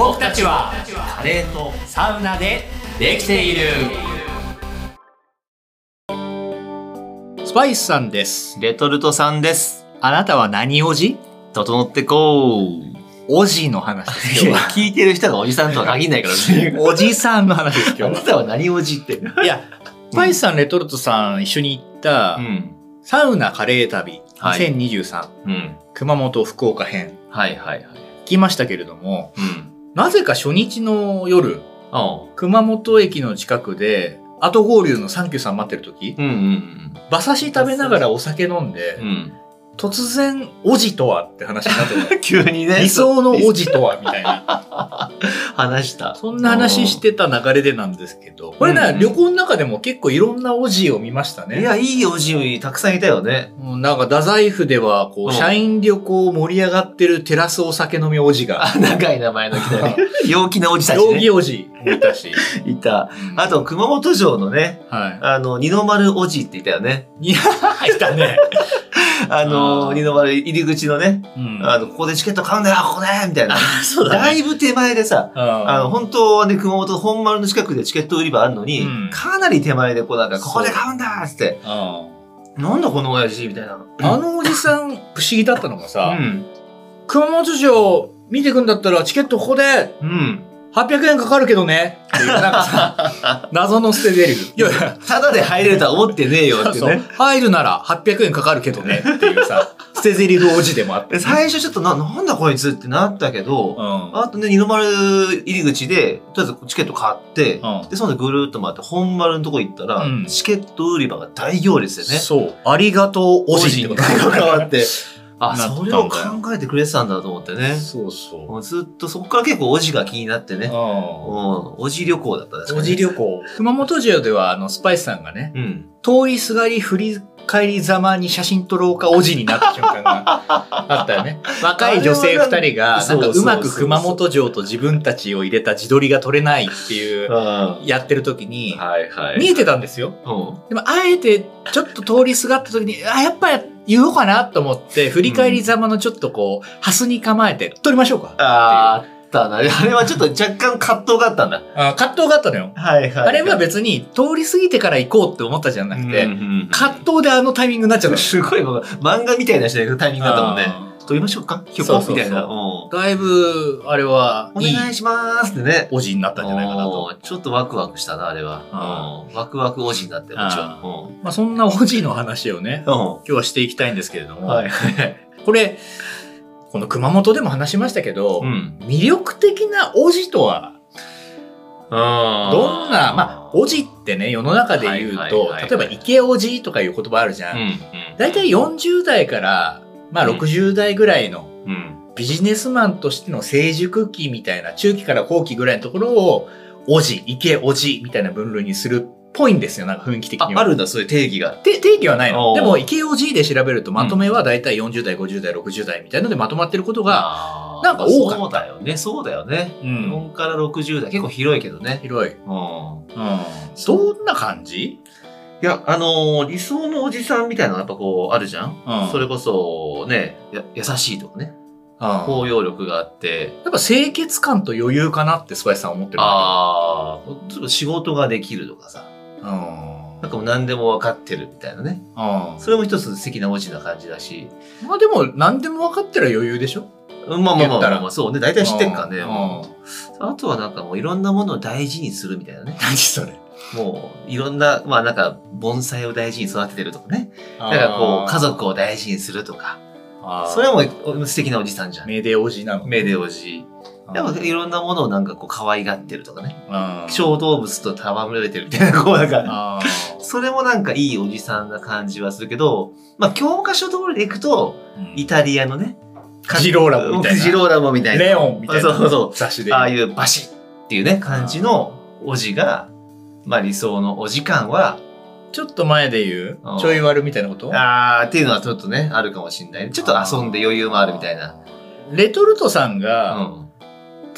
僕たちはカレーとサウナでできているスパイスさんですレトルトさんです。あなたは何おじ？整ってこう。おじの話です今日は聞いてる人がおじさんとは限らないからね。おじさんの話ですあな今日たは何おじって。はいやスパイスさんレトルトさん一緒に行ったうん。サウナカレー旅はい2023、うん。熊本福岡編はいはいはい。来ましたけれどもうん。なぜか初日の夜あ熊本駅の近くで後合流のサンキューさん待ってる時うんうん馬刺し食べながらお酒飲んで、うん。うん。突然おじとはって話になってる 急にね。理想のおじとはみたいな 話した。そんな話してた流れでなんですけどこれね、うん旅行の中でも結構いろんなおじを見ましたねいや、いいおじたくさんいたよね。もうなんか太宰府ではこう、うん社員旅行盛り上がってるテラスお酒飲みおじがあ、長い名前の人ね。陽気なおじたちね。容疑おじもいたし、いた。あと、熊本城のね、はあの、二の丸おじっていたよね。い。いや、いたね。あの、二の丸入り口のね、うんあの、ここでチケット買うんだよ、ここでみたいな。そうだね。だいぶ手前でさ、あの、本当はね、熊本本丸の近くでチケット売り場あるのに、うんかなり手前でこうなんか、ここで買うんだっつって、うんなんだこの親父みたいな。あのおじさん、不思議だったのがうさ、ん。熊本城見てくんだったらチケットここでうん。800円かかるけどねっていう、なんかさ、謎の捨て台詞。いやいや、ただで入れるとは思ってねえよってね。入るなら800円かかるけどねっていうさ、捨て台詞おじでもあって。で最初ちょっとな、なんだこいつってなったけど、うん。あとね、二の丸入り口で、とりあえずチケット買って、うんで、その後ぐるーっと回って本丸のとこ行ったら、うんチケット売り場が大行列でね。そう。ありがとうおじってこと関わって。あ、それを考えてくれてたんだと思ってね。そうそう。もうずっとそこから結構おじが気になってね。うん。うおじ旅行だったんですん。おじ旅行。熊本城では、あの、スパイスさんがね、うん。通りすがり振り返りざまに写真撮ろうかおじになった瞬間が あったよね。若い女性二人が、なんかうまく熊本城と自分たちを入れた自撮りが撮れないっていう、はやってる時に。見えてたんですよ。うん。でも、あえて、ちょっと通りすがった時に、あ、やっぱ言おうかなと思って、振り返りざまのちょっとこう、ハスに構えて、撮りましょうか。あーあったな。あれはちょっと若干葛藤があったんだ。あ葛藤があったのよ。はいはあれは別に、通り過ぎてから行こうって思ったじゃなくて、て葛藤であのタイミングになっちゃったの。すごい、漫画みたいなタイミングだったもんね。あ撮りましょうか？ひょこみたいな。だいぶ、あれは、お願いしますってね。おじになったんじゃないかなと。うんちょっとワクワクしたな、あれは。うんワクワクおじになってる、もちろん。まあ、そんなおじの話をね、うん。今日はしていきたいんですけれども、はい。これ、この熊本でも話しましたけど、うん。魅力的なおじとは、どんな、まあ、おじってね、世の中で言うと、例えば、池おじとかいう言葉あるじゃん。うん。だいたい40代から、まあ、うん60代ぐらいのうん。ビジネスマンとしての成熟期みたいな、中期から後期ぐらいのところを、おじ、池おじみたいな分類にするっぽいんですよ、なんか雰囲気的には。ああるんだ、そういう定義が。て定義はないの。でも、池おじで調べると、まとめはだいたい40代、50代、60代みたいのでまとまってることが、なんか多かったそうだよね、そうだよね。うん4から60代、結構広いけどね。広い。うん。うん。どんな感じ？いや、あのー理想のおじさんみたいなのがやっぱこう、あるじゃん、うんそれこそ、ね、や優しいとかね。うん包容力があって、やっぱ清潔感と余裕かなってスパイスさん思ってるああ、ちょっと仕事ができるとかさ。うん。なんかもう何でも分かってるみたいなね。うん。それも一つ素敵なおじな感じだし。まあでも、何でも分かってる余裕でしょ？うんまあまあま言ったらあまあ、そうね。大体知ってっからね。うんうんあとはなんかもういろんなものを大事にするみたいなね。何それ。もういろんな、まあなんか盆栽を大事に育ててるとかね。なんかこう家族を大事にするとか。それはもう素敵なおじさんじゃん。めでおじなの。めでおじ。やっぱいろんなものをなんかこう可愛がってるとかね。うん小動物と戯れてるみたいな、こうなんか。それもなんかいいおじさんな感じはするけど、まあ教科書通りでいくと、うんイタリアのね。ジローラモみたいなジローラモみたいな。レオンみたいな。そうそう。雑誌で。ああいうバシッっていうね、感じのおじが、まあ理想のお時間は、ちょっと前で言ううんちょい悪みたいなこと？あーっていうのはちょっとね、あるかもしれない。ちょっと遊んで余裕もあるみたいな。レトルトさんうが、ん。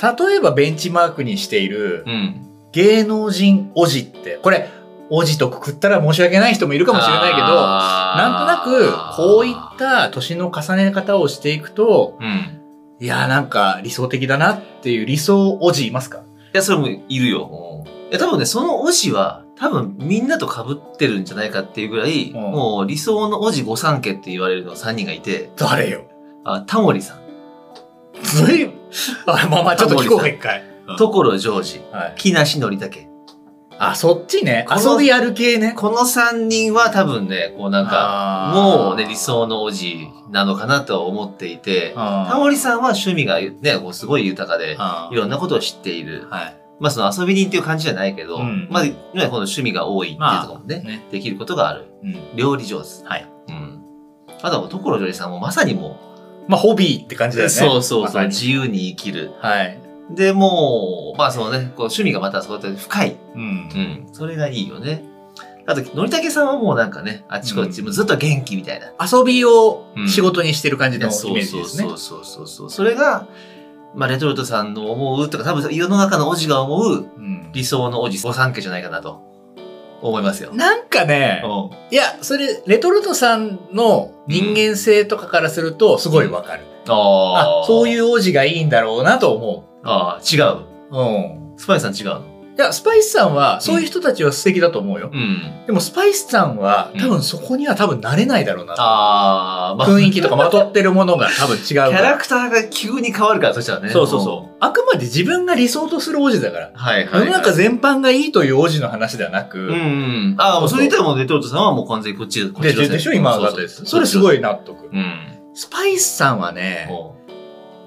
例えばベンチマークにしているうん。芸能人おじって、これ、おじとくくったら申し訳ない人もいるかもしれないけど、なんとなく、こういった年の重ね方をしていくと、うん。いや、なんか理想的だなっていう理想おじいますか？いや、それもいるよ。いや、多分ね、そのおじは、多分みんなと被ってるんじゃないかっていうぐらい、うんもう理想のおじ御三家って言われるの3人がいて、誰よ？あ、タモリさん、ずいぶんあ、まあまあ、ちょっと聞こうか、一回。うん所ジョージ、はい。木梨憲武。あ、そっちね。この遊びやる系ね。この3人は多分ね、こうなんか、あーもうね、理想のおじなのかなとは思っていて、あタモリさんは趣味がね、こうすごい豊かで、あいろんなことを知っている。はい。まあその遊び人っていう感じじゃないけど、うんまあ、ね、この趣味が多いっていうところもね、ね。できることがある。うん。料理上手。はい。うん。あとは、所ジョージさんもまさにもまあ、ホビーって感じだう、よね。そうそうそう、ま自由に生きる。はい。で、もう、まあそのね、こう趣味がまたそうやって深い。うんう。ん。それがいいよね。あと、のりたけさんはもうなんかね、あっちこっち、うんもうずっと元気みたいな。遊びをうん仕事にしてる感じのイメそうージですねそう。そうそうそう。それが、まあレトルトさんの思うとか、多分世の中のおじが思ううん理想のおじ御三家じゃないかなと思いますよ。なんかね、うんいや、それ、レトルトさんの人間性とかからすると、すごいわかる。ああ、そうう。いう王子がいいんだろうなと思ああ、違う。う。うん。スパイスさん違うの？いや、スパイスさんは、そういう人たちは素敵だと思うよ。うん。でも、スパイスさんはう、ん多分そこには多分慣れないだろうな。ああ、まあ、雰囲気とかまとってるものが多分違うキ。ャラクターが急に変わるから、そしたらね。そうそうそう。あくまで自分が理想とする王子だから。うん。はいはい、はい。世の中全般がいいという王子の話ではなく、うんうん。ああ、もうそれ言ったらもうレトルトさんはもう完全にこっち、こっでちのでしょ今だってです。それすい。ごい納得。うん。スパイスさんはね、ほ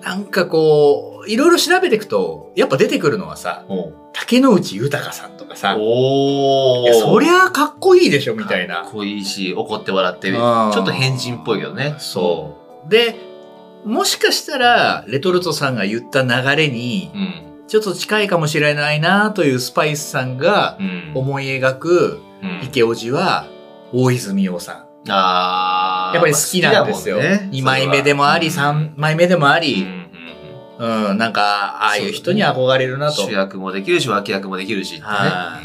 なんかこう、いろいろ調べていくと、やっぱ出てくるのはさ竹之内豊さんとかさ、う。おそりゃかっこいいでしょ、みたいな。かっこいいし、怒って笑って、ちうんょっと変人っぽいけどね。そう。で、もしかしたら、レトルトさんが言った流れに、うん。ちょっと近いかもしれないなというスパイスさんがうん。思い描くうん池叔父は、大泉洋さん。ああ。やっぱり好きなんですよ。ね2枚目でもあり、それは3枚目でもあうんり、うんうん、なんか、ああいう人に憧れるうんなと。主役もできるし、脇役もできるしってね。は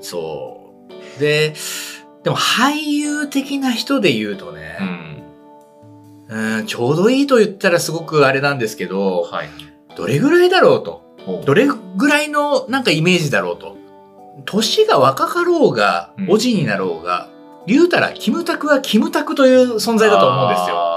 そう。で、でも俳優的な人で言うとうん。うね、ん。うん、ちょうどいいと言ったらすごくあれなんですけど、はい。どれぐらいだろうと。どれぐらいのなんかイメージだろうと。年が若かろうがう、んおじになろうが、言うたら、キムタクはキムタクという存在だと思うんですよ。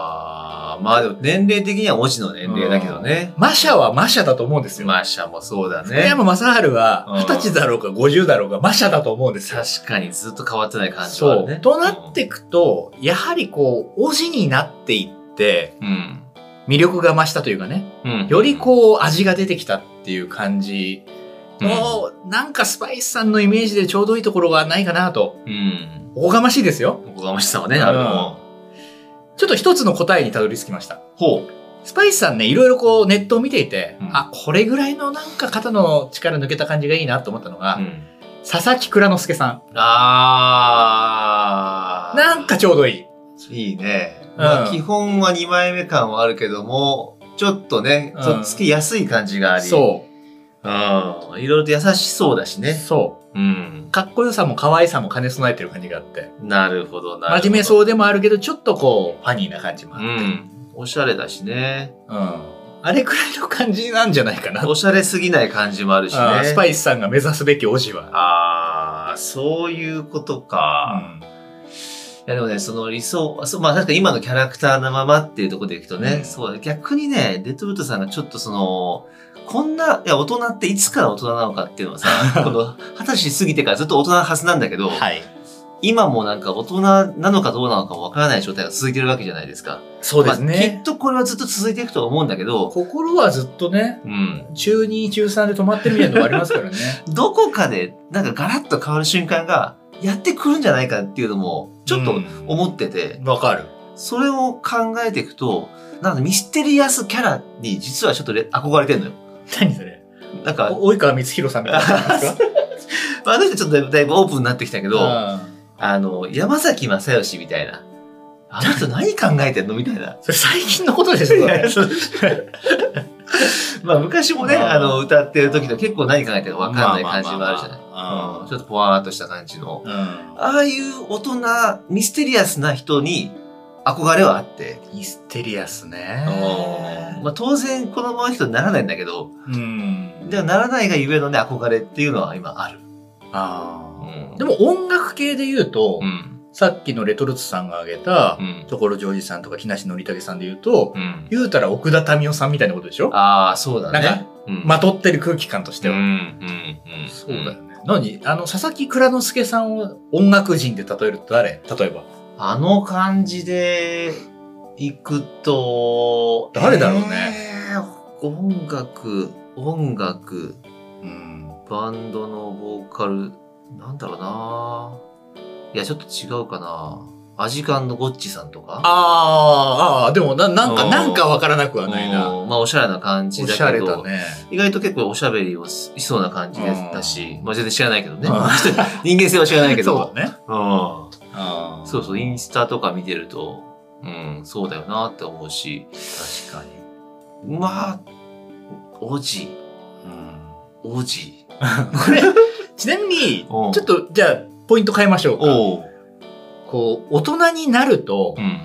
まあでも年齢的には文字の年齢だけどね。マシャはマシャだと思うんですよ。マーシャもそうだ福ね。山雅治はうん二十歳だろうか50だろうがマシャだと思うんですよ。確かにずっと変わってない感じはあそう。るね。となっていくと、やはりこう、おじになっていって、うん。魅力が増したというかね、うん。よりこう、味が出てきたっていう感じうん。の、なんかスパイスさんのイメージでちょうどいいところがないかなと。うん。おこがましいですよ。おこがましさはね、あるの。ちょっと一つの答えにたどり着きました。ほスパイスさんね、いろいろこうネットを見ていて、うんあ、これぐらいのなんか肩の力抜けた感じがいいなと思ったのが、う。うん。佐々木蔵之介さあん。なんかちょうどいい。いいね。うんまあ基本は2枚目感はあるけども、ちょっとね、うんとっつきやすい感じがあり。。そううん。いろいろと優しそうだしう。ね。そう。うん。かっこよさも可愛さも兼ね備えてる感じがあって。なるほど、なるほど。真面目そうでもあるけど、ちょっとこう、ファニーな感じもあって。うん。おしゃれだしね。うん。あれくらいの感じなんじゃないかな。おしゃれすぎない感じもあるしね。スパイスさんが目指すべきオジは。ああ、そういうことか。いやでもね、その理想、そうまあ確かに今のキャラクターのままっていうところでいくとね、うんそう、逆にね、レトルトさんがちょっとその、こんな、いや、大人っていつから大人なのかっていうのはさ、この、二十歳過ぎてからずっと大人なはずなんだけど、はい。今もなんか大人なのかどうなのかもわからない状態が続いてるわけじゃないですか。そうですまあきねっ。とこれはずっと続いていくと思うんだけど、心はずっとね、うん。中2、中3で止まってるみたいなのがありますからね。どこかで、なんかガラッと変わる瞬間が、やってくるんじゃないかっていうのも、ちょっとうん思ってて、わかる。それを考えていくと、なんかミステリアスキャラに実はちょっとれ憧れてんのよ。何それ？なんか、お及川光弘さんみたいな まあ、あの人ちょっとだいぶオープンになってきたけど、うんあの、山崎正義みたいな。あの人何考えてんのみたいな。それ最近のことでしょ、それそう まあ昔もね、うんあの、歌ってる時と結構何考えてるか分かんない感じもあるじゃない。ちょっとポワーっとした感じの。うん。ああいう大人、ミステリアスな人に憧れはあって。ミステリアスね。まあ当然このままの人にならないんだけど、うん。でもならないがゆえのね、憧れっていうのは今ある。あうんーでも音楽系で言うと、うん。さっきのレトルトさんが挙げたう、ん。所ジョージさんとか木梨憲武さんで言うと、うん。言うたら奥田民生さんみたいなことでしょ？ああ、そうだね。なんかうんまとってる空気感としてうん。うは。ん。うん。そうだよね。何？あの、佐々木蔵之介さんを音楽人で例えると誰？例えば。あの感じで行くと、誰だろうねえー音楽、音楽、うん。バンドのボーカル、なんだろうないや、ちょっと違うかなアジカンのゴッチさんとか？あーあー、でもな、なんか、うんなんかわからなくはないな。うんまあ、おしゃれな感じだけど。ね。意外と結構おしゃべりをしそうな感じでだし、まあ全然知らないけどねうん。人間性は知らないけど。そうだね。うん。そうそう、インスタとか見てると、うん、そうだよなって思うし、確かに。まあ、王子、うん王子。これ、ちなみに、ちおうょっと、じゃあ、ポイント変えましょうか。おう。こう、大人になるとう、ん。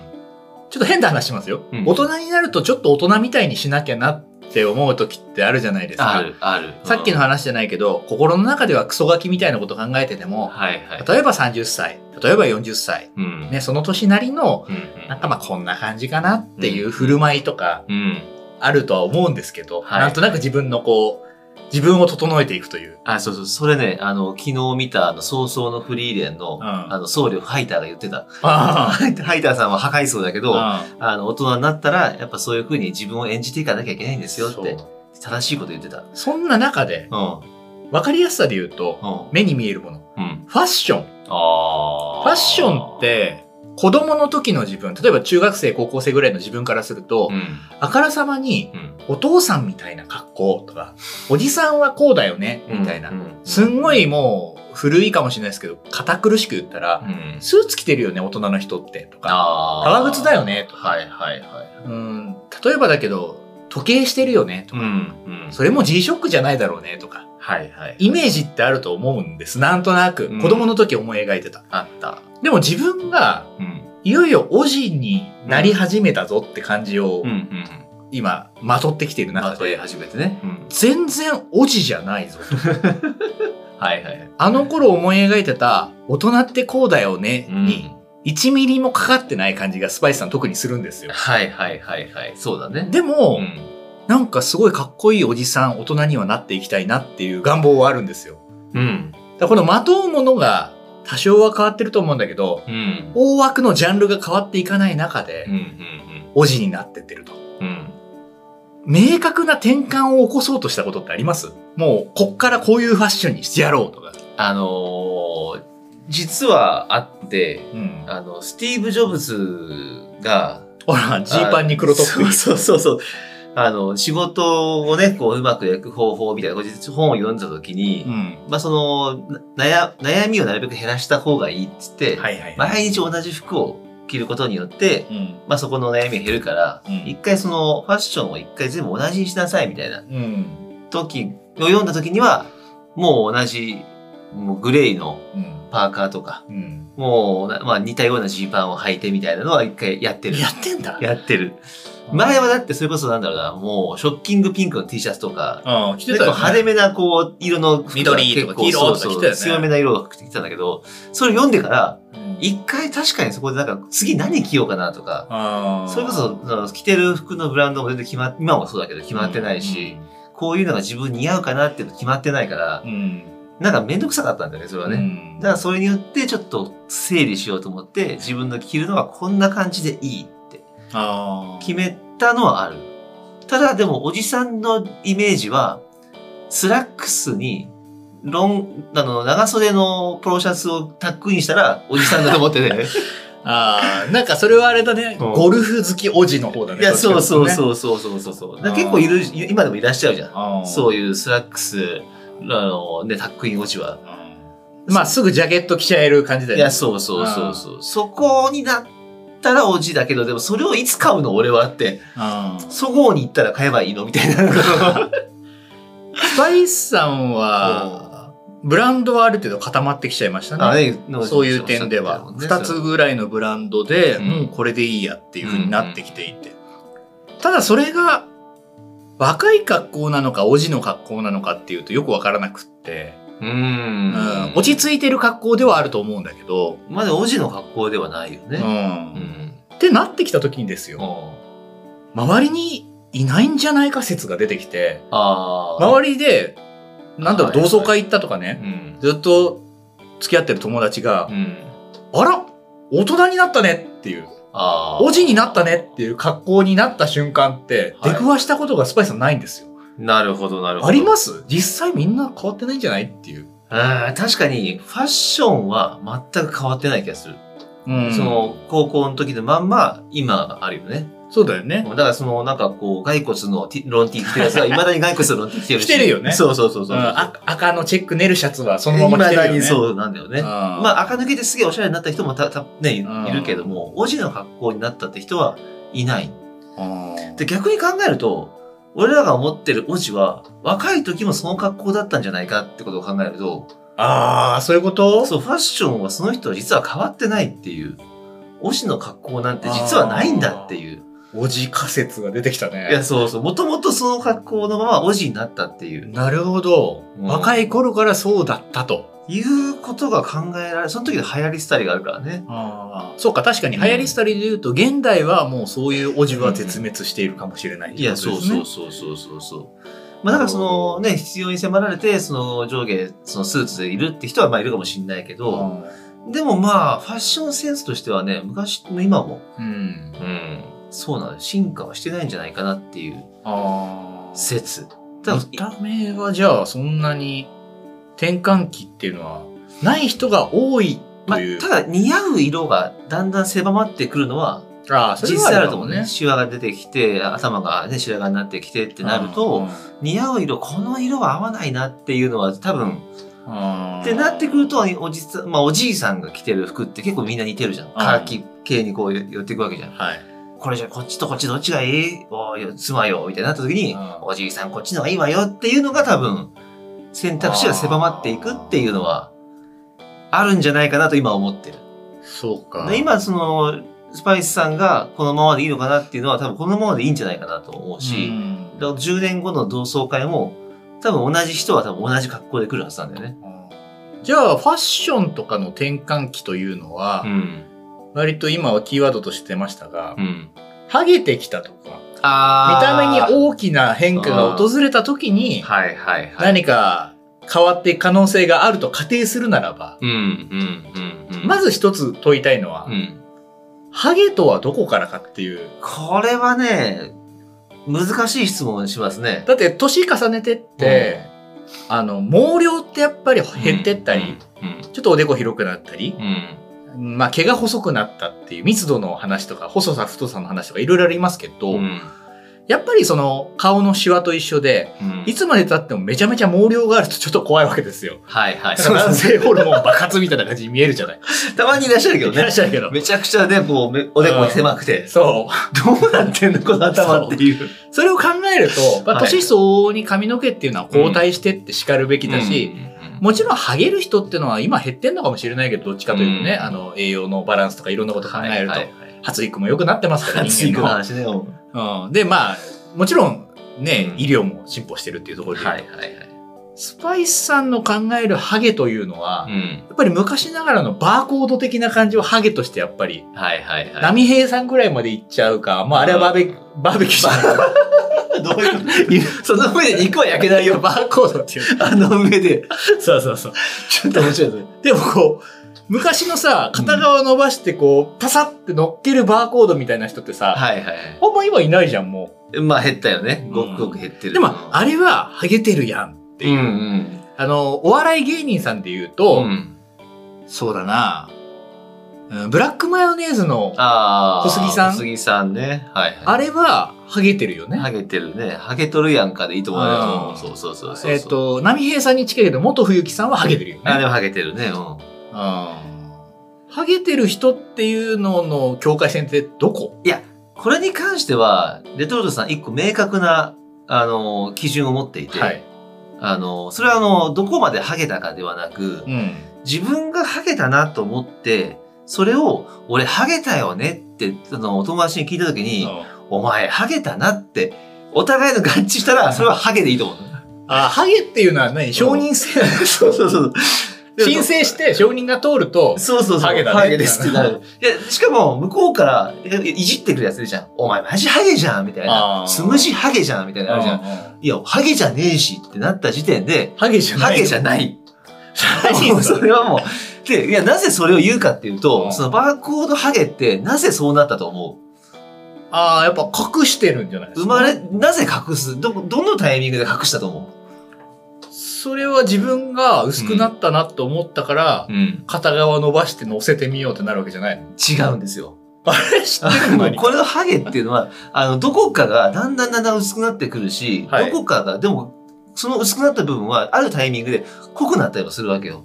ちょっと変な話しますよ。うん大人になると、ちょっと大人みたいにしなきゃなって思う時ってあるじゃないですか。ある、ある。さっきの話じゃないけど、心の中ではクソガキみたいなこと考えてても、はいはい。例えば30歳、例えば40歳、うん。ね、その年なりの、うん。なんかまあこんな感じかなっていう振る舞いとかうん。あるとは思うんですけど、はいなんとなく自分のこう、自分を整えていくという。あ、そうそう。それね、あの、昨日見た、あの、早々のフリーレンの、うんあの、僧侶ファイターが言ってた。あ ハイターさんは破壊層だけど、ああの、大人になったら、やっぱそういう風に自分を演じていかなきゃいけないんですよって、正しいこと言ってた。そんな中で、うん。わかりやすさで言うと、うん。目に見えるもの。うん。ファッション。あファッションっ、て、子供の時の自分、例えば中学生、高校生ぐらいの自分からすると、うん。あからさまに、うん。お父さんみたいな格好とか、おじさんはこうだよね、みたいな。うんすんごいもう、古いかもしれないですけど、堅苦しく言ったら、うん。スーツ着てるよね、大人の人って、とか。あ革靴だよねとかはいはいはい。うん、例えばだけど、時計してるよね、とか。うん。うん。それも G-SHOCK じゃないだろうね、とか。はいはい。イメージってあると思うんです。なんとなく。うん子供の時思い描いてた。あった。でも自分が、うん。いよいよおじになり始めたぞって感じを。今、まとってきているま中で、始めてね。うん。全然おじじゃないぞと。はいはい。あの頃思い描いてた、大人ってこうだよね、うんに、1ミリもかかってない感じがスパイスさん特にするんですよ。はいはいはいはい。そうだね。でも、うん。なんかすごいかっこいいおじさん、大人にはなっていきたいなっていう願望はあるんですよ。うん。だからこのまとうものが多少は変わってると思うんだけど、うん。大枠のジャンルが変わっていかない中でうん。う、ん。おじになってってると。うん。明確な転換を起こそうとしたことってあります？もう、こっからこういうファッションにしてやろうとか。あのー、実はあって、うん。あの、スティーブ・ジョブズが、ほら、ジーパンに黒トップ。そうそうそうそう。あの、仕事をね、こう、うまくやる方法みたいな、本を読んだ時に、うん。まあ、その、な悩、悩みをなるべく減らした方がいいって言って、はいはい。毎日同じ服を着ることによって、うん。まあ、そこの悩みが減るから、うん一回その、ファッションを一回全部同じにしなさいみたいなうん。時を読んだ時には、もう同じ、もうグレーのうん。パーカーとか、うん。もうな、まあ似たようなジーパンを履いてみたいなのは一回やってる。やってんだ。やってる。前はだってそれこそなんだろうな、もうショッキングピンクの T シャツとか、うん、着て結構たよ、ね。派手めなこう、色の服が緑とか黄色とか着てたよね。強めな色が着てきたんだけど、それ読んでから、うん。一回確かにそこでなんか次何着ようかなとか、それこそその着てる服のブランドも全然決まっ、今もそうだけど決まってないし、、こういうのが自分に似合うかなっていうの決まってないからう、ん。なんかめんどくさかったんだよね、それはね。ねだからそれによってちょっと整理しようと思って、自分の着るのはこんな感じでいい決めたのはある。ただでもおじさんのイメージは、スラックスに、ロン、あの、長袖のポロシャツをタックインしたら、おじさんだと思ってね。あー、なんかそれはあれだね、うんゴルフ好きおじの方だね。いや、そうそうう。そうそうそうそうそう。結構いる、今でもいらっしゃるじゃん。そういうスラックス、あの、ね、タックイン落ちは。うんまあ、すぐジャケット着ちゃえる感じだよね。いや、そうそうそうそう。そこになったらおじだけど、でもそれをいつ買うの俺はって。うんそごうに行ったら買えばいいのみたいな。スパイスさんは、ブランドはある程度固まってきちゃいましたね。そういう点では。二つぐらいのブランドで、うんもうこれでいいやっていう風になってきていて。ただそれが、若い格好なのか、おじの格好なのかっていうとよくわからなくって、ううんん。落ち着いてる格好ではあると思うんだけど、まだおじの格好ではないようね。ん。うん。ってなってきた時にですよ、周りにいないんじゃないか説が出てきて。周りで、なんだろう、はい同窓会行ったとかね、うん。ずっと付き合ってる友達がう、ん。あら大人になったねっていう。おじになったねっていう格好になった瞬間って、はい出くわしたことがスパイスさんないんですよ。なるほど、なるほど。あります？実際みんな変わってないんじゃないっていう。確かに、ファッションは全く変わってない気がする。うんその、高校の時のまんま、今あるよね。そうだよね。だからその、なんかこう、骸骨のティロンティー着てるやつは、未だに骸骨のロンティー着てるし。着てるよねそうそうそうそうう。んあ赤のチェックネルシャツはそのまま着てるよね。未だにそうなんだよね。ままあ、赤抜けですげえおしゃれになった人もた、た、ね、いるけども、おじの格好になったって人はいない。あ、で、逆に考えると、俺らが思ってるおじは、若い時もその格好だったんじゃないかってことを考えると、ああ、そういうこと？そう、ファッションはその人は実は変わってないっていう、おじの格好なんて実はないんだっていう。おじ仮説が出てきたね。いや、そうそう。もともとその格好のままおじになったっていう、なるほど、うん若い頃からそうだったと。いうことが考えられる。その時で流行り廃りがあるからね。ああ。そうか、確かに流行り廃りで言うと、現代はもうそういうおじは絶滅しているかもしれない、いや、そうそうそうそうそうそう。まあだからそのね、必要に迫られて、その上下、そのスーツでいるって人はまあいるかもしれないけど、でもまあ、ファッションセンスとしてはね、昔も今も、うん。うん、そうなの、進化はしてないんじゃないかなっていうああ。説。ただ見た目はじゃあそんなに転換期っていうのはない人が多いまあという。、ただ似合う色がだんだん狭まってくるのは、ああ、実は際あると思うね。ね。シワが出てきて、頭がね、白髪になってきてってなると、似合う色、この色は合わないなっていうのは多分、っってなってくると、おじさん、まあおじいさんが着てる服って結構みんな似てるじゃん。カーキ系にこう寄っていくわけじゃん。はい。これじゃあこっちとこっちどっちがいい？おい妻よ、みたいになった時に、うんおじいさんこっちの方がいいわよっていうのが多分、選択肢が狭まっていくっていうのは、あるんじゃないかなと今思ってる。そうか。で今、その、スパイスさんがこのままでいいのかなっていうのは多分このままでいいんじゃないかなと思うし、うんだから10年後の同窓会も、多分同じ人は多分同じ格好で来るはずなんだよね。じゃあ、ファッションとかの転換期というのは、ん。割と今はキーワードとして出ましたが、うん。ハゲてきたとか、見あた目にお大きな変化が訪れた時に、はいはいはい。何か変わっていく可能性があると仮定するならば、うんうんうんうん。まず一つ問いたいのは、うん。ハゲとはどこからかっていう。これはね、難しい質問をしますね。だって年重ねてって、あの、毛量ってやっぱり減ってったり、うん。ちょっとおでこ広くなったり、うん。まあ毛が細くなったっていう密度の話とか、細さ太さの話とかいろいろありますけど、うん。やっぱりその顔のシワと一緒で、うんいつまで経ってもめちゃめちゃ毛量があるとちょっと怖いわけですよ。はいはい。男性ホルモン爆発みたいな感じに見えるじゃない。たまにいらっしゃるけどいらっね。しゃるけど。めちゃくちゃね、こうめ、おでこが狭くて、そう。どうなってんのこの頭っていう。それを考えると、まあ、はい年相応に髪の毛っていうのは後退してって叱るべきだし、もちろんハゲる人っていうのは今減ってんのかもしれないけど、どっちかというとね、うんあの栄養のバランスとかいろんなこと考えると、はいはいはい発育も良くなってますから、発 育人間の。の話ね。うんうん、で、まあ、もちろんね、うん医療も進歩してるっていうところではいはいはい。スパイスさんの考えるハゲというのは、うん。やっぱり昔ながらのバーコード的な感じをハゲとしてやっぱり、はいはいはい。波平さんぐらいまで行っちゃうか、まああれはバーベバーベキューじゃないか どういうその上で肉は焼けないよ。バーコードっていう。あの上で。そうそうそう。ちょっと面白いですね。でもこう、昔のさ、片側伸ばしてこう、パサって乗っけるバーコードみたいな人ってさ、はいはいはあんま今いないじゃん、もい。まあ減ったよね。うんごくごく減ってう。る。でも、あれはハゲてるやんっていう。うんうん。あの、お笑い芸人さんで言うと、うんそうだな、うんブラックマヨネーズの、ああ。小杉さん？小杉さんね。はいはい。あれはハゲてるよね。ハゲてるね。ハゲとるやんかでいいと思うそうそうそうそう。えっ、、と、波平さんに近いけど、元冬木さんはハゲてるよね。あ、でもハゲてるね。うん。うんハゲてる人っていうのの境界線ってどこ？これに関しては、レトルトさん一個明確な、あの、基準を持っていて、はい。あの、それはあの、どこまでハゲたかではなく、うん。自分がハゲたなと思って、それを、俺ハゲたよねって、あの、お友達に聞いたときに、お前ハゲたなって、お互いの合致したら、それはハゲでいいと思う。あ、ハゲっていうのは何？承認制 そうそうそう。申請して承認が通ると、そうそうそう。ハゲだねハゲですってなる。いや、しかも、向こうから、いじってくるやついるじゃん。お前マジハゲじゃんみたいな。つむじハゲじゃんみたいなのあるじゃん。いや、ハゲじゃねえしってなった時点で、ハゲじゃない。ハゲじゃない。それはもう。で、いや、なぜそれを言うかっていうと、うんそのバーコードハゲって、なぜそうなったと思ああ、やっぱ隠してるんじゃないですか？う生まれ、なぜ隠す？ど、どのタイミングで隠したと思それは自分が薄くなったなと思ったから、ううん。片側伸ばして乗せてみようってなるわけじゃないの違うんですよ。あれ知ってるの？に これのハゲっていうのは、あの、どこかがだんだんだんだん薄くなってくるし、はいどこかが、でも、その薄くなった部分は、あるタイミングで濃くなったりもするわけよ。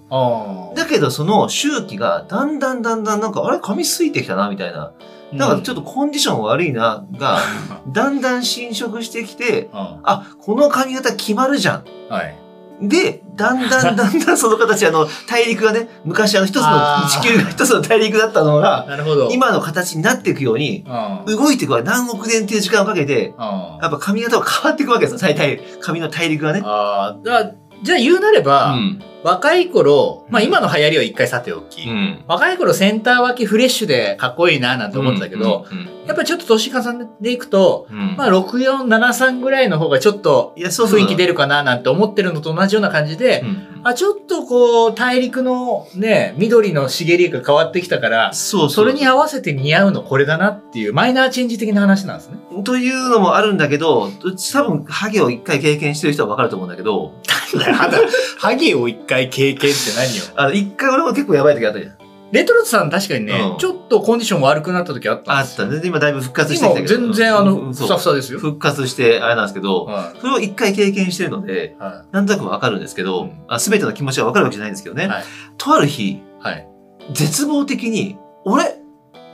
だけど、その周期が、だんだんだんだん、なんか、あれ髪すいてきたな、みたいな。だからちょっとコンディション悪いな、が、だんだん侵食してきて、あ、この髪型決まるじゃん。はい。で、だんだんだんだんその形、あの、大陸がね、昔あの一つの地球が一つの大陸だったのが、なるほど。今の形になっていくように、うん。動いていくわ。何億年っていう時間をかけて、うんやっぱ髪型が変わっていくわけですよ。大体、髪の大陸がね。ああ、だじゃあ言うなれば、ん。若い頃、まあうん今の流行りは一回さておき、うん。若い頃センター脇フレッシュでかっこいいななんて思ってたけど、うん、やっぱりちょっと年重ねていくと、うん。うんまあ6473ぐらいの方がちょっといや、そうそう雰囲気出るかななんて思ってるのと同じような感じで、うん。あ、ちょっとこう、大陸のね、緑の茂りが変わってきたから、そうそれに合わせて似合うのこれだなっていうマイナーチェンジ的な話なんですね。というのもあるんだけど、多分、ハゲを一回経験してる人はわかると思うんだけど、ハゲを一回経験って何よ？あの、一回俺も結構やばい時あったじゃん。レトロトさん確かにね、うんちょっとコンディション悪くなった時あったんですよ。あったね。で今だいぶ復活してきた今けど。全然あの、ふさふさですよ。復活して、あれなんですけど、はそれを一回経験してるので、い。はなんとなくわかるんですけど、うんあ全ての気持ちがわかるわけじゃないんですけどね。はいとある日、い。はい。絶望的に、俺、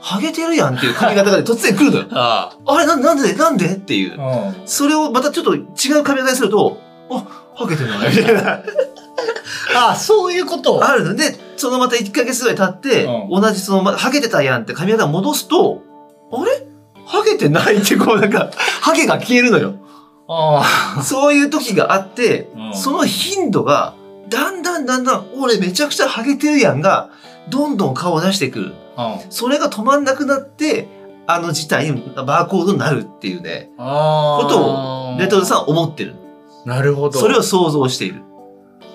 ハゲてるやんっていう髪型が突然来るのよ。ああれな、なんでなんで？っていう。それをまたちょっと違う髪型にすると、あ、ハゲてるな、みたいな。ああ、そういうこと。あるので、そのまた1ヶ月ぐらい経って、う同じその、まハゲてたやんって髪型を戻すと、あれ？ハゲてないってこうなんか、ハゲが消えるのよ。あそういう時があって、うんその頻度が、だんだんだんだん、俺めちゃくちゃハゲてるやんが、どんどん顔を出してくる。あ。うん。それが止まんなくなって、あの事態にバーコードになるっていうね、ああ。ことをレトルトさんは思ってる。なるほど。それを想像している。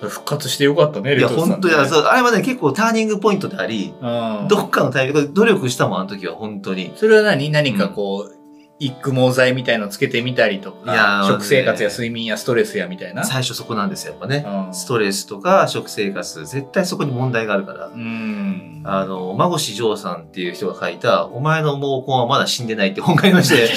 復活してよかったね、いや、本当に、いやそうあれはね、結構ターニングポイントであり、うん。どっかのタイミングで努力したもん、あの時は、本当に。それは何？何かこう、育毛剤みたいのつけてみたりとか、ー食生活や睡眠やストレスやみたいな。最初そこなんですよ、やっぱね。うんストレスとか食生活、絶対そこに問題があるから。うん。あの、馬越丈さんっていう人が書いた、お前の毛根はまだ死んでないって本がありまして。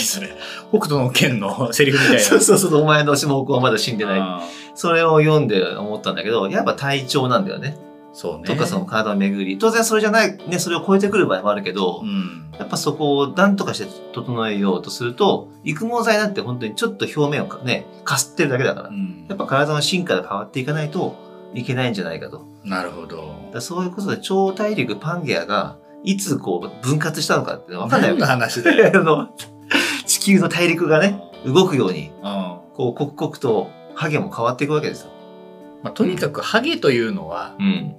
北斗の剣の セリフみたいな。そうそうそう、お前の毛根はまだ死んでない。あそれを読んで思ったんだけど、やっぱ体調なんだよね。ーそうね。とかその体の巡り。当然それじゃない、ね、それを超えてくる場合もあるけど、うん。やっぱそこを何とかして整えようとすると、育毛剤なんて本当にちょっと表面をかね、かすってるだけだからう。んやっぱ体の進化が変わっていかないといけないんじゃないかと。なるほど。そういうことで超大陸パンゲアがいつこう分割したのかってわかんない話だよ。あの地球の大陸がね、動くように、うん。こう刻々とハゲも変わっていくわけですよ。まあ、とにかくハゲというのは、うん。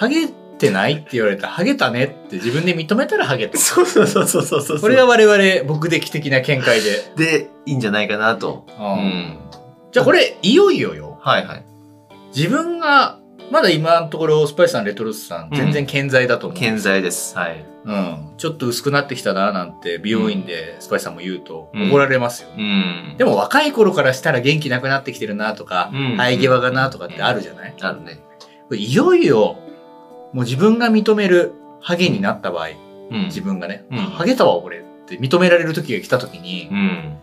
ハゲてないって言われたら、ハゲたねって自分で認めたらハゲと。そうそうそうそうそうそう。これが我々、僕的的な見解で。で、いいんじゃないかなと。ううんん。じゃあこれ、いよいよよ。はいはい。自分が、まだ今のところ、スパイスさん、レトルトさん、うん全然健在だと思う。健在です。はい。うん。ちょっと薄くなってきたな、なんて、美容院でスパイスさんも言うと、うん怒られますよ。うん。でも若い頃からしたら元気なくなってきてるなとか、うん生え際がなとかってあるじゃない、あるね。いよいよ、もう自分が認めるハゲになった場合、うん。自分がね、うんハゲたわ俺って認められる時が来た時に、うん。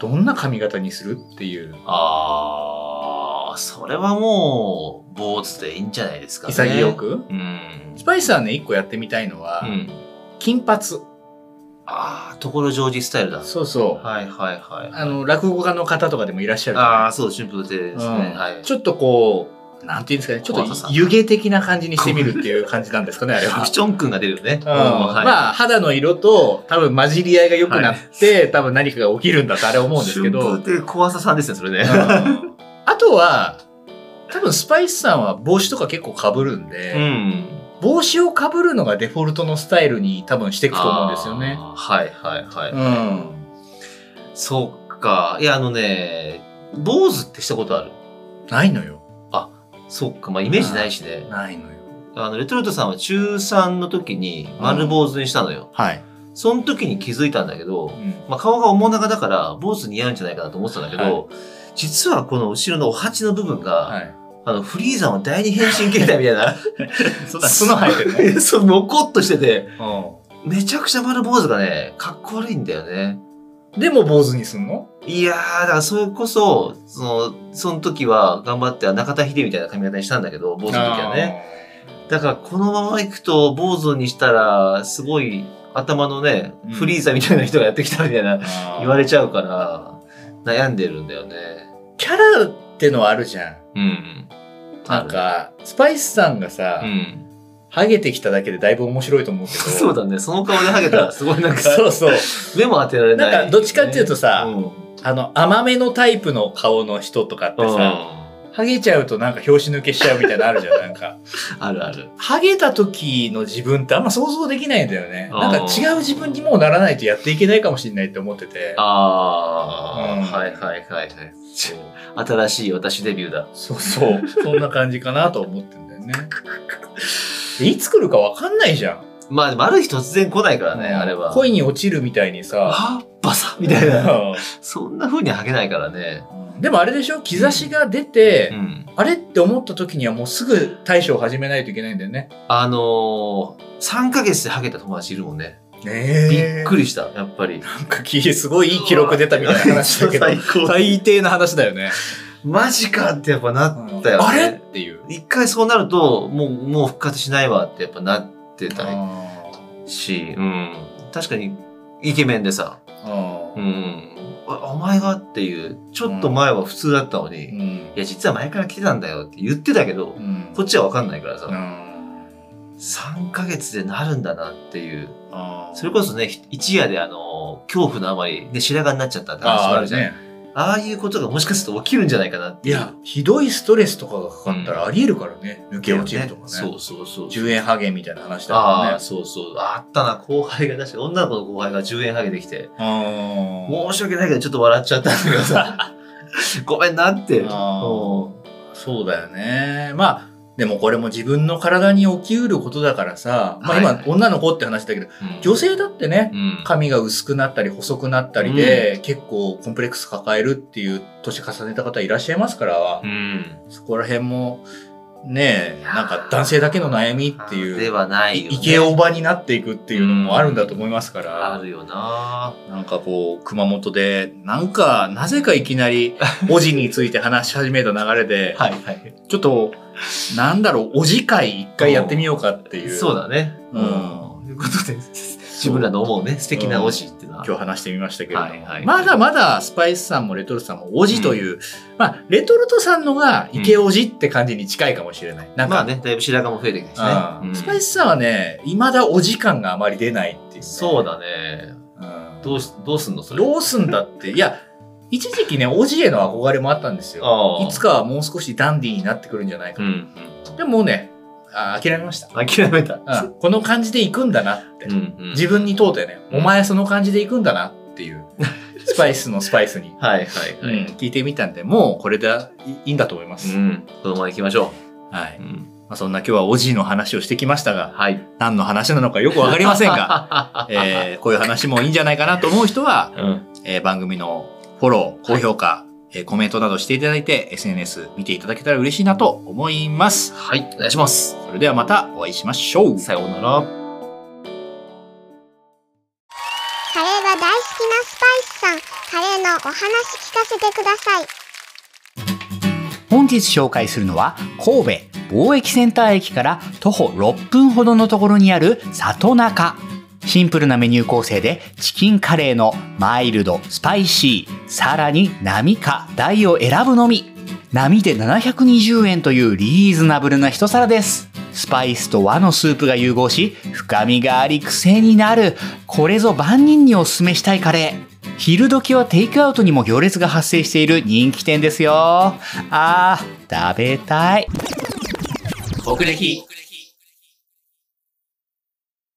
どんな髪型にするっていう、あー、それはもう、坊主でいいんじゃないですかね。潔く、うん。スパイスはね、一個やってみたいのは、うん。金髪。ああ、ところジョージスタイルだ。そうそう。はいはいはい。あの、落語家の方とかでもいらっしゃるああ、そう、春風亭ですね。うんはい。ちょっとこう、なんていうんですかね、ちょっ怖ささと湯気的な感じにしてみるっていう感じなんですかね、あれはク。ション君が出るよね。うんはいまあ、肌の色と多分混じり合いが良くなって、多分何かが起きるんだとあれ思うんですけど。春風亭小朝さんですね、それね。うんあとは、多分スパイスさんは帽子とか結構被るんで、ん。帽子を被るのがデフォルトのスタイルに多分していくと思うんですよね。はいはいはい。うん。そっか。いや、あのね、坊主ってしたことある？ないのよ。そっか。まあ、イメージないしね。ないのよ。あの、レトルトさんは中3の時に丸坊主にしたのよ。はい。その時に気づいたんだけど、うんまあ、顔が面長だから坊主似合うんじゃないかなと思ってたんだけど、はい実はこの後ろのお鉢の部分が、はい。あの、フリーザの第二変身形態みたいな、そんな角生えてるね。そう、のこっとしてて、うめちゃくちゃ丸坊主がね、かっこ悪いんだよね。ん。でも坊主にすんの？いやー、だからそれこそ、その、その時は頑張って中田秀みたいな髪型にしたんだけど、坊主の時はね。だからこのまま行くと坊主にしたら、すごい頭のね、うんフリーザみたいな人がやってきたみたいな。言われちゃうから、悩んでるんだよね。キャラってのはあるじゃん。うん。なんか、スパイスさんがさ、うん。ハゲてきただけでだいぶ面白いと思うけど。そうだね。その顔でハゲたらすごいなんか、そうそう。目も当てられない、なんかどっちかっていうとさうん。あの、甘めのタイプの顔の人とかってうんさ、ハゲちゃうとなんか拍子抜けしちゃうみたいなのあるじゃん、なんか。あるある。ハゲた時の自分ってあんま想像できないんだよね。うんなんか違う自分にもうならないとやっていけないかもしれないって思ってて。ああ、うんはいはいはいはい。新しい私デビューだ。そうそう。そんな感じかなと思ってんだよね。でいつ来るかわかんないじゃん。まあでもある日突然来ないからね、あれは。恋に落ちるみたいにさ。あバサッみたいな。な。そんな風にハゲないからね。でもあれでしょ？兆しが出て、うん。あれって思った時にはもうすぐ対処を始めないといけないんだよね。あのー、3ヶ月でハゲた友達いるもんね。ねびっくり。りした、やっぱり。なんかきすごいいい記録出たみたいな話だけど、最低な話だよね。マジかってやっぱなったよね。あれ？っていう。一回そうなると、もう、もう復活しないわってやっぱなってたあし、うん。確かに、イケメンでさ、あうん。おお前がっていう、ちょっと前は普通だったのに、いうん。や、実は前から来てたんだよって言ってたけど、うんこっちはわかんないからさ、うん3ヶ月でなるんだなっていう。それこそね、一夜であの、恐怖のあまり、ね、白髪になっちゃったって話もあるじゃん。あね。あいうことがもしかすると起きるんじゃないかなっていや、ひどいストレスとかがかかったらあり得るからね。抜け落ちるとかね。そうそうそう。10円ハゲみたいな話だああ、からね。そうそう。あったな、後輩が、確か女の子の後輩が10円ハゲてきて、申し訳ないけどちょっと笑っちゃったんだけどさ、ごめんなって。そうだよね。まあ、でもこれも自分の体に起きうることだからさ、まあ今、女の子って話だけど、うん女性だってね、うん。髪が薄くなったり細くなったりで、結構コンプレックス抱えるっていう年重ねた方いらっしゃいますから、うん。そこら辺も、ねえ、なんか男性だけの悩みっていう、ではないよ、ね。イケオバになっていくっていうのもあるんだと思いますから、あるよななんかこう、熊本で、なんか、なぜかいきなり、おじについて話し始めた流れで、はいはい。ちょっと、なんだろう、おじ会一回やってみようかっていう。そうだね。うんということで、自分らの思うね、素敵な推しっていうのは。今日話してみましたけれども、はいはいまだまだスパイスさんもレトルトさんもおじという、まあ、レトルトさんのがイケおじって感じに近いかもしれない。なんか、まあね、だいぶ白髪も増えてきたしね。うんうんスパイスさんはね、未だお時間があまり出ないっていう、そうだね。うんどうし、どうすんのそれ？どうすんだって。いや、一時期ね、おじへの憧れもあったんですよ。いつかはもう少しダンディーになってくるんじゃないかうと。ん。でもね、あ諦めました。諦めた。うんこの感じで行くんだなって。うんうん自分に問うてね、うんお前その感じで行くんだなっていう、スパイスのスパイスに、はいはいはい。うん聞いてみたんで、もうこれでいいいんだと思います。うん。このまま行きましょはい。う。うん。まあ、そんな今日はおじいの話をしてきましたが、はい。何の話なのかよくわかりませんが、えーこういう話もいいんじゃないかなと思う人は、うん。えー番組のフォロー、高評価、えーコメントなどしていただいて、SNS 見ていただけたら嬉しいなと思います。はい。お願いします。それではまたお会いしましょう。さようなら。カレーが大好きなスパイスさん、カレーのお話聞かせてください。本日紹介するのは神戸貿易センター駅から徒歩6分ほどのところにある里中シンプルなメニュー構成でチキンカレーのマイルド、スパイシー、さらに波か大を選ぶのみ。波で720円というリーズナブルな一皿です。スパイスと和のスープが融合し、深みがあり癖になる。これぞ万人におすすめしたいカレー。昼時はテイクアウトにも行列が発生している人気店ですよ。あー、食べたい。僕歴